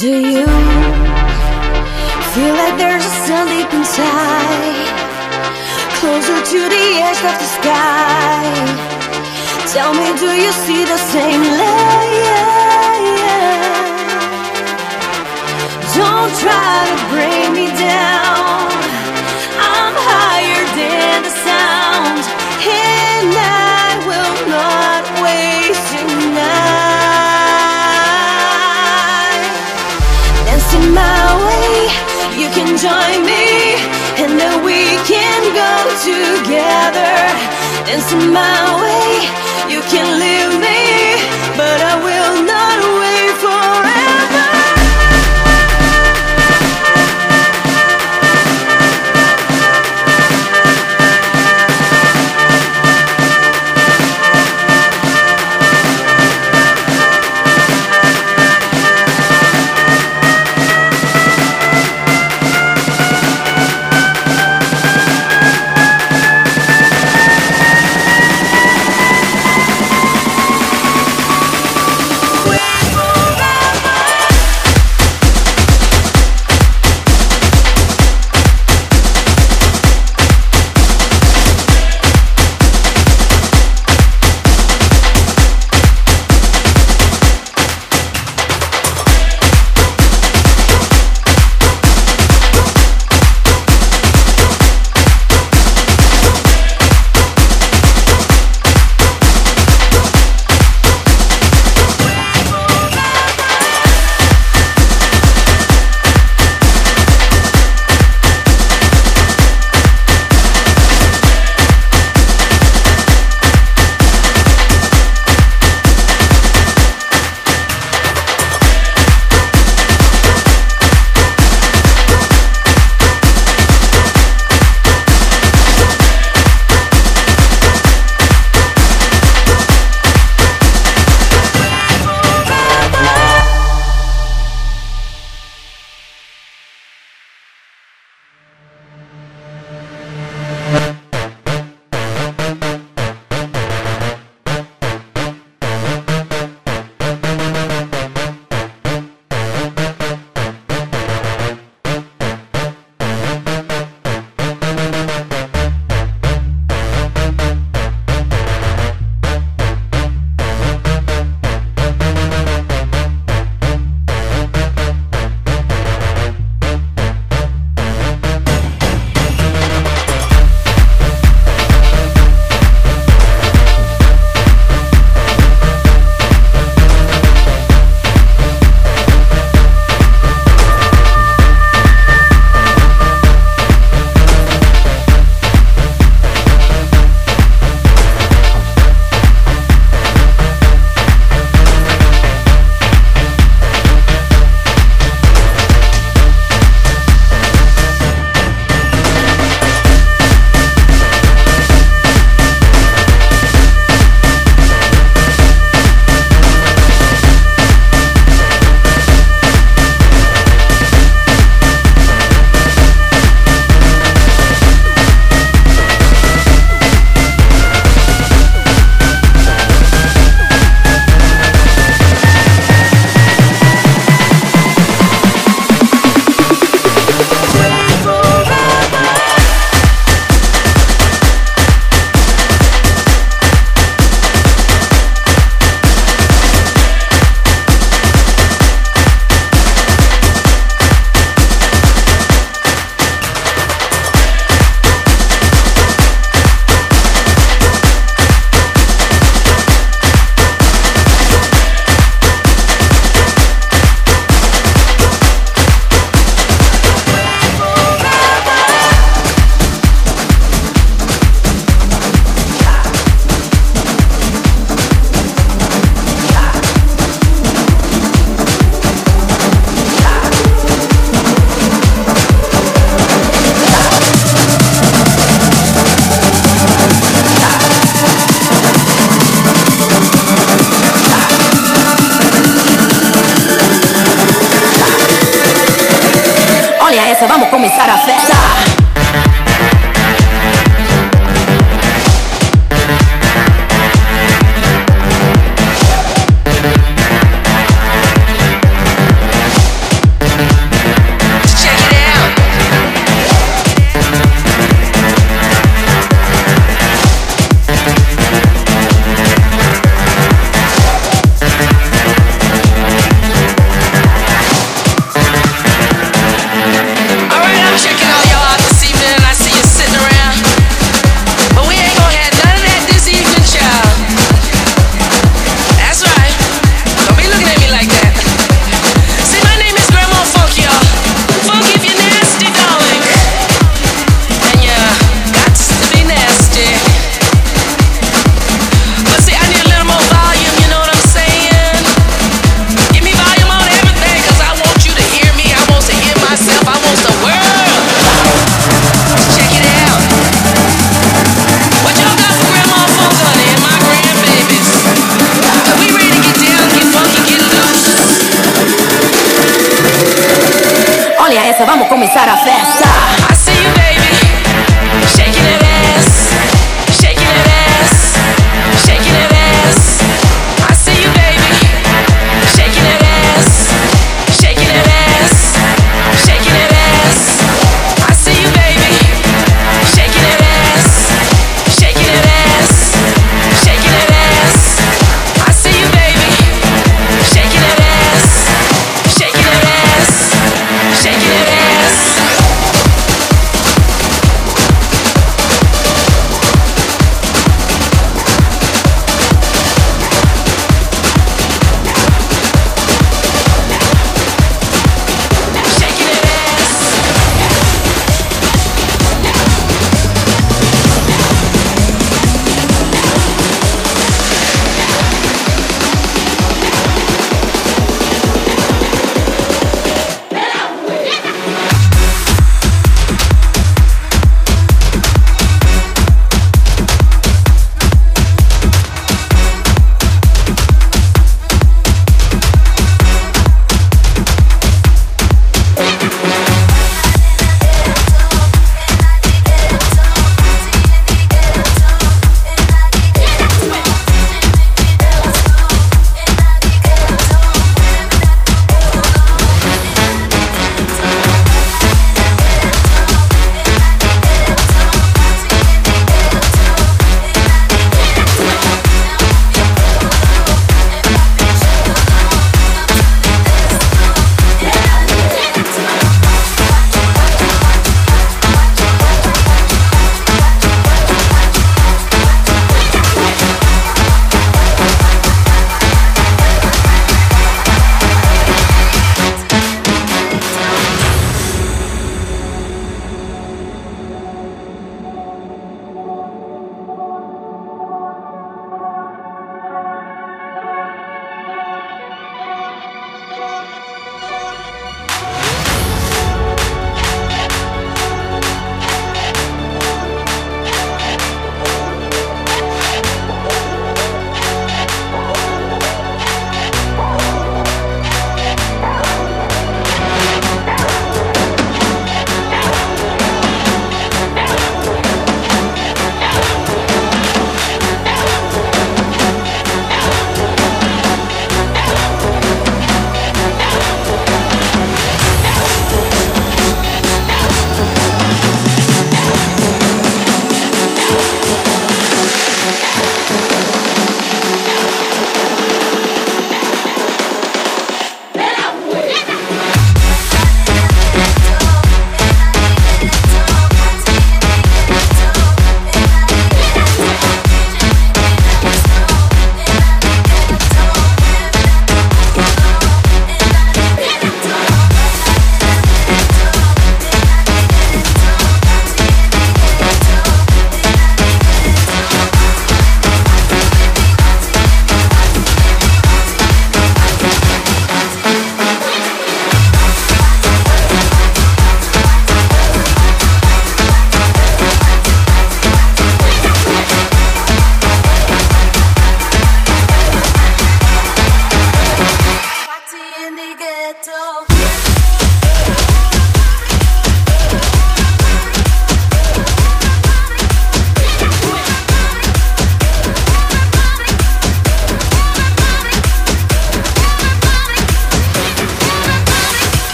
Do you feel like there's a sun deep inside? Closer to the edge of the sky. Tell me, do you see the same light? Don't try to bring me join me, and then we can go together. Dancing my way, you can leave me, a eso vamos a comenzar a hacer.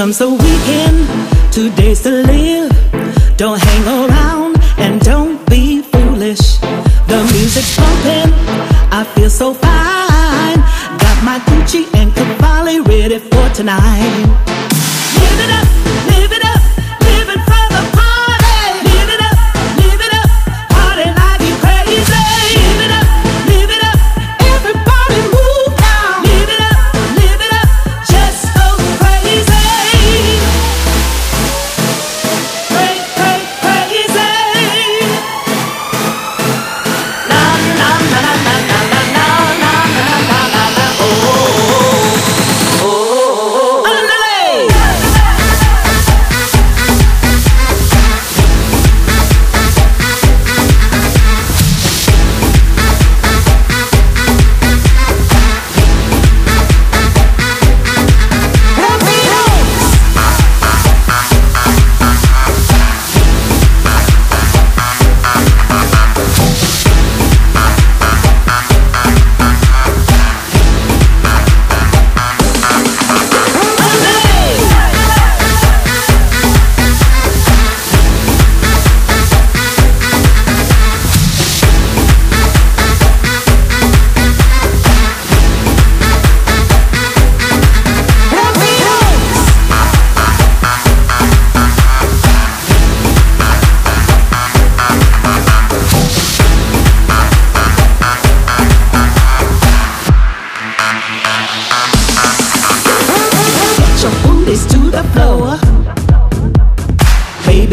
Comes the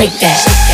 Shake that.